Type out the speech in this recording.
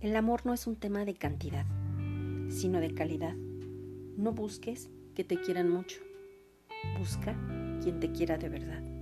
El amor no es un tema de cantidad, sino de calidad. No busques que te quieran mucho. Busca quien te quiera de verdad.